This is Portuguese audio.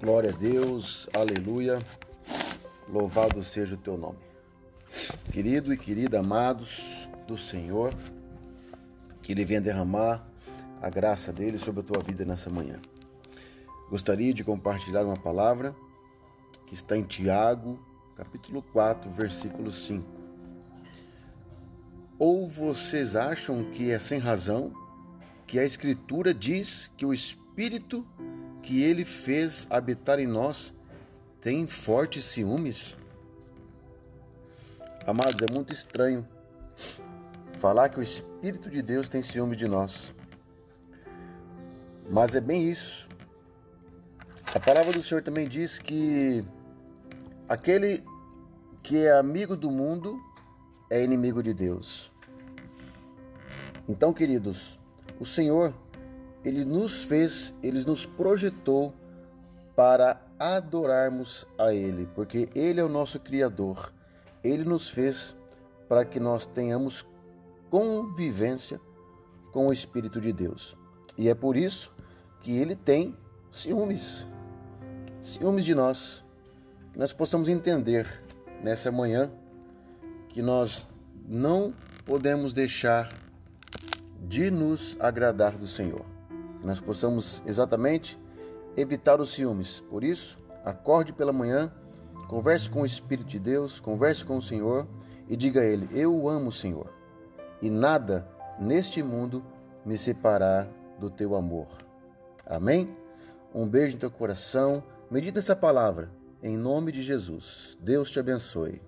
Glória a Deus, aleluia, louvado seja o teu nome. Querido e querida, amados do Senhor, que Ele venha derramar a graça dele sobre a tua vida nessa manhã. Gostaria de compartilhar uma palavra que está em Tiago, capítulo 4, versículo 5. Ou vocês acham que é sem razão que a Escritura diz que o Espírito que ele fez habitar em nós tem fortes ciúmes? Amados, é muito estranho falar que o Espírito de Deus tem ciúmes de nós. Mas é bem isso. A palavra do Senhor também diz que aquele que é amigo do mundo é inimigo de Deus. Então, queridos, o Senhor ele nos fez, ele nos projetou para adorarmos a Ele, porque Ele é o nosso Criador. Ele nos fez para que nós tenhamos convivência com o Espírito de Deus. E é por isso que Ele tem ciúmes, ciúmes de nós. Que nós possamos entender nessa manhã que nós não podemos deixar de nos agradar do Senhor que nós possamos exatamente evitar os ciúmes. Por isso, acorde pela manhã, converse com o Espírito de Deus, converse com o Senhor e diga a Ele: Eu amo o Senhor e nada neste mundo me separar do teu amor. Amém? Um beijo no teu coração. Medita essa palavra. Em nome de Jesus. Deus te abençoe.